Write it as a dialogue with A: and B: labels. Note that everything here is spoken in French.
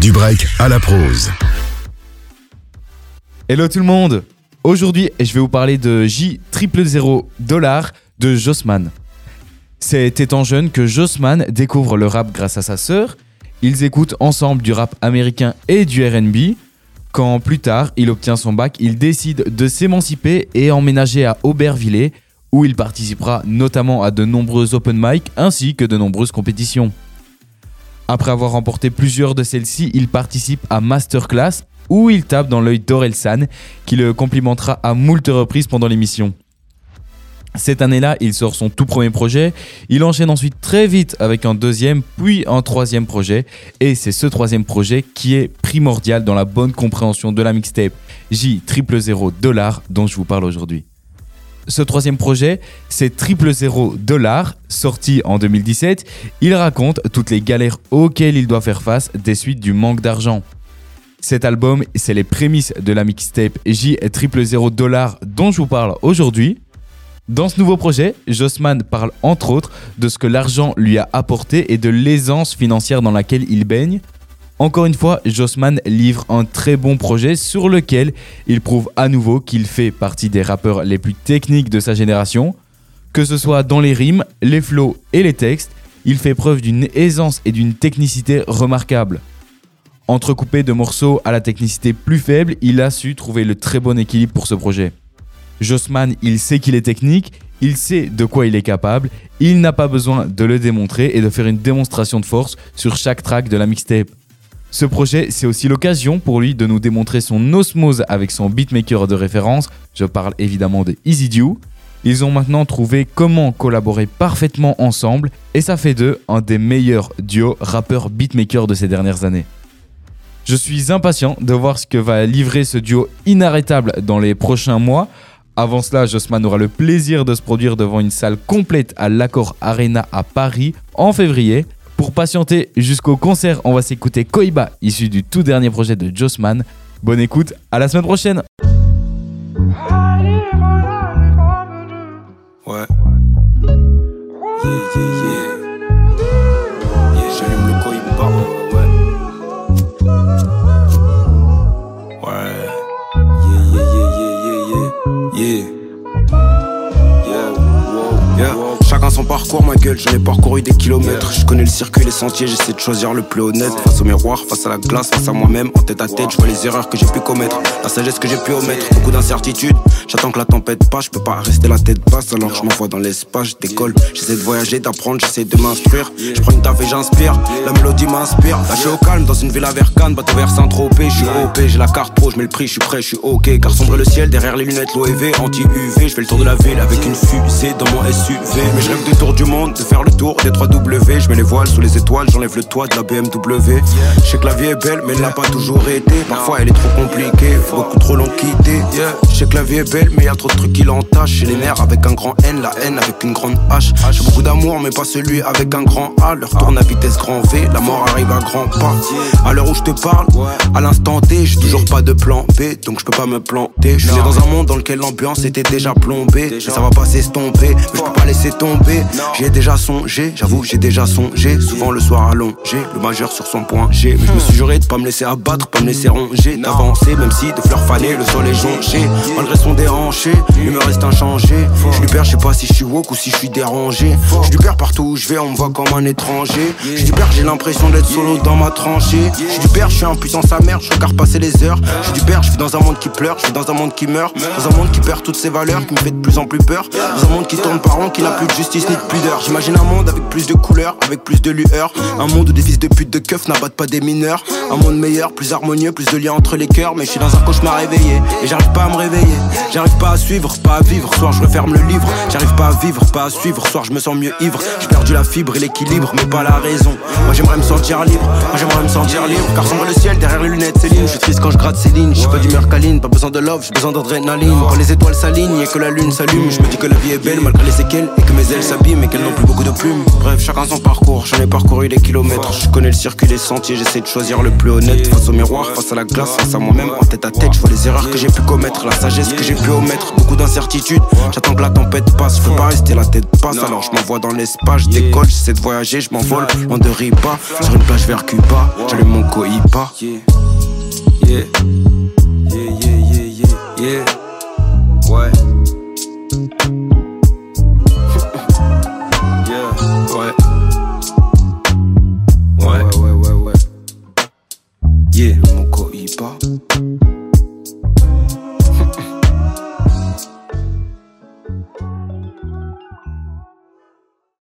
A: Du break à la prose.
B: Hello tout le monde Aujourd'hui, je vais vous parler de J 000 dollars de Jossman. C'est étant jeune que Jossman découvre le rap grâce à sa sœur. Ils écoutent ensemble du rap américain et du RB. Quand plus tard il obtient son bac, il décide de s'émanciper et emménager à Aubervilliers, où il participera notamment à de nombreux open mic ainsi que de nombreuses compétitions. Après avoir remporté plusieurs de celles-ci, il participe à Masterclass, où il tape dans l'œil d'Orelsan, qui le complimentera à moult reprises pendant l'émission. Cette année-là, il sort son tout premier projet. Il enchaîne ensuite très vite avec un deuxième, puis un troisième projet. Et c'est ce troisième projet qui est primordial dans la bonne compréhension de la mixtape J 000 dollars dont je vous parle aujourd'hui. Ce troisième projet, c'est Triple Zéro Dollar, sorti en 2017. Il raconte toutes les galères auxquelles il doit faire face des suites du manque d'argent. Cet album, c'est les prémices de la mixtape J 000 Dollar dont je vous parle aujourd'hui. Dans ce nouveau projet, Jossman parle entre autres de ce que l'argent lui a apporté et de l'aisance financière dans laquelle il baigne. Encore une fois, Jossman livre un très bon projet sur lequel il prouve à nouveau qu'il fait partie des rappeurs les plus techniques de sa génération. Que ce soit dans les rimes, les flows et les textes, il fait preuve d'une aisance et d'une technicité remarquables. Entrecoupé de morceaux à la technicité plus faible, il a su trouver le très bon équilibre pour ce projet. Jossman, il sait qu'il est technique, il sait de quoi il est capable, il n'a pas besoin de le démontrer et de faire une démonstration de force sur chaque track de la mixtape. Ce projet, c'est aussi l'occasion pour lui de nous démontrer son osmose avec son beatmaker de référence, je parle évidemment de Easy Ils ont maintenant trouvé comment collaborer parfaitement ensemble et ça fait d'eux un des meilleurs duos rappeurs beatmakers de ces dernières années. Je suis impatient de voir ce que va livrer ce duo inarrêtable dans les prochains mois. Avant cela, Jossman aura le plaisir de se produire devant une salle complète à l'Accord Arena à Paris en février. Pour patienter jusqu'au concert, on va s'écouter Koiba, issu du tout dernier projet de Jossman. Bonne écoute, à la semaine prochaine
C: Parcours, ma gueule, j'en ai parcouru des kilomètres. Je connais le circuit, les sentiers, j'essaie de choisir le plus honnête. Face au miroir, face à la glace, face à moi-même, en tête à tête, je vois les erreurs que j'ai pu commettre, la sagesse que j'ai pu omettre. Beaucoup d'incertitudes, j'attends que la tempête passe, je peux pas rester la tête basse, alors je m'envoie dans l'espace, je décolle. J'essaie de voyager, d'apprendre, j'essaie de m'instruire. Je prends une taf et j'inspire, la mélodie m'inspire. Là, je au calme dans une ville à Vercane, bateau vers Saint-Tropez, je suis OP, j'ai la carte pro, je mets le prix, je suis prêt, je suis ok. Car sombre le ciel, derrière les lunettes, l'OEV, anti-UV, je fais le tour de la ville avec une fusée dans mon SUV. Mais je de tour du monde, de faire le tour des 3 W. Je mets les voiles sous les étoiles, j'enlève le toit de la BMW. Je sais que la vie est belle, mais elle n'a pas toujours été. Parfois elle est trop compliquée, beaucoup trop long quitté. Je sais que la vie est belle, mais y a trop de trucs qui l'entachent. J'ai les nerfs avec un grand N, la haine avec une grande H. J'ai beaucoup d'amour, mais pas celui avec un grand A. Leur tourne à vitesse grand V, la mort arrive à grands pas. À l'heure où je te parle, à l'instant T, j'ai toujours pas de plan B, donc je peux pas me planter. Je suis dans un monde dans lequel l'ambiance était déjà plombée. Mais ça va pas s'estomper, mais je peux pas laisser tomber. J'y ai déjà songé, j'avoue, j'ai déjà songé. Souvent le soir allongé, le majeur sur son point G. Mais je me suis juré de pas me laisser abattre, pas me laisser ronger, d'avancer, même si de fleurs fanées, le sol est jonché. Malgré son déhanché, il me reste inchangé. Je lui perds, je sais pas si je suis woke ou si je suis dérangé. Je lui perds partout où je vais, on me voit comme un étranger. Je lui perds, j'ai l'impression d'être solo dans ma tranchée. Je lui perds, je suis impuissant sa mère, je regarde passer les heures. Je lui perds, je suis dans un monde qui pleure, je suis dans un monde qui meurt. Dans un monde qui perd toutes ses valeurs, qui me fait de plus en plus peur. Dans un monde qui tourne par rond, qui n'a plus de justice J'imagine un monde avec plus de couleurs, avec plus de lueur. Un monde où des fils de pute de keufs n'abattent pas des mineurs. Un monde meilleur, plus harmonieux, plus de liens entre les cœurs. Mais je suis dans un cauchemar réveillé et j'arrive pas à me réveiller. J'arrive pas à suivre, pas à vivre. Soir je referme le livre. J'arrive pas à vivre, pas à suivre. Soir je me sens mieux ivre. J'ai perdu la fibre et l'équilibre, mais pas la raison. Moi j'aimerais me sentir libre. Moi j'aimerais me sentir libre. Car sombre le ciel derrière les lunettes, libre. Je suis triste quand je gratte Céline. J'suis pas du mercaline, pas besoin de love, j'ai besoin d'adrénaline. Quand les étoiles s'alignent et que la lune s'allume, je me dis que la vie est belle malgré les séquelles et que mes ailes s'abîment et qu'elles n'ont plus beaucoup de plumes. Bref, chacun son parcours, j'en ai parcouru des kilomètres. Je connais le circuit, les sentiers, j'essaie de choisir le plus honnête. Face au miroir, face à la glace, face à moi-même, en tête à tête, je vois les erreurs que j'ai pu commettre, la sagesse que j'ai pu omettre, beaucoup d'incertitudes. J'attends que la tempête passe, peux pas rester la tête passe, alors je m'envoie dans l'espace, je décolle, j'essaie de voyager, je m'envole, loin de Ripa, sur une plage vers Cuba, j'allume mon cohipa. Yeah, yeah, yeah, yeah, yeah, yeah. Ouais. Yeah, on mon coïba.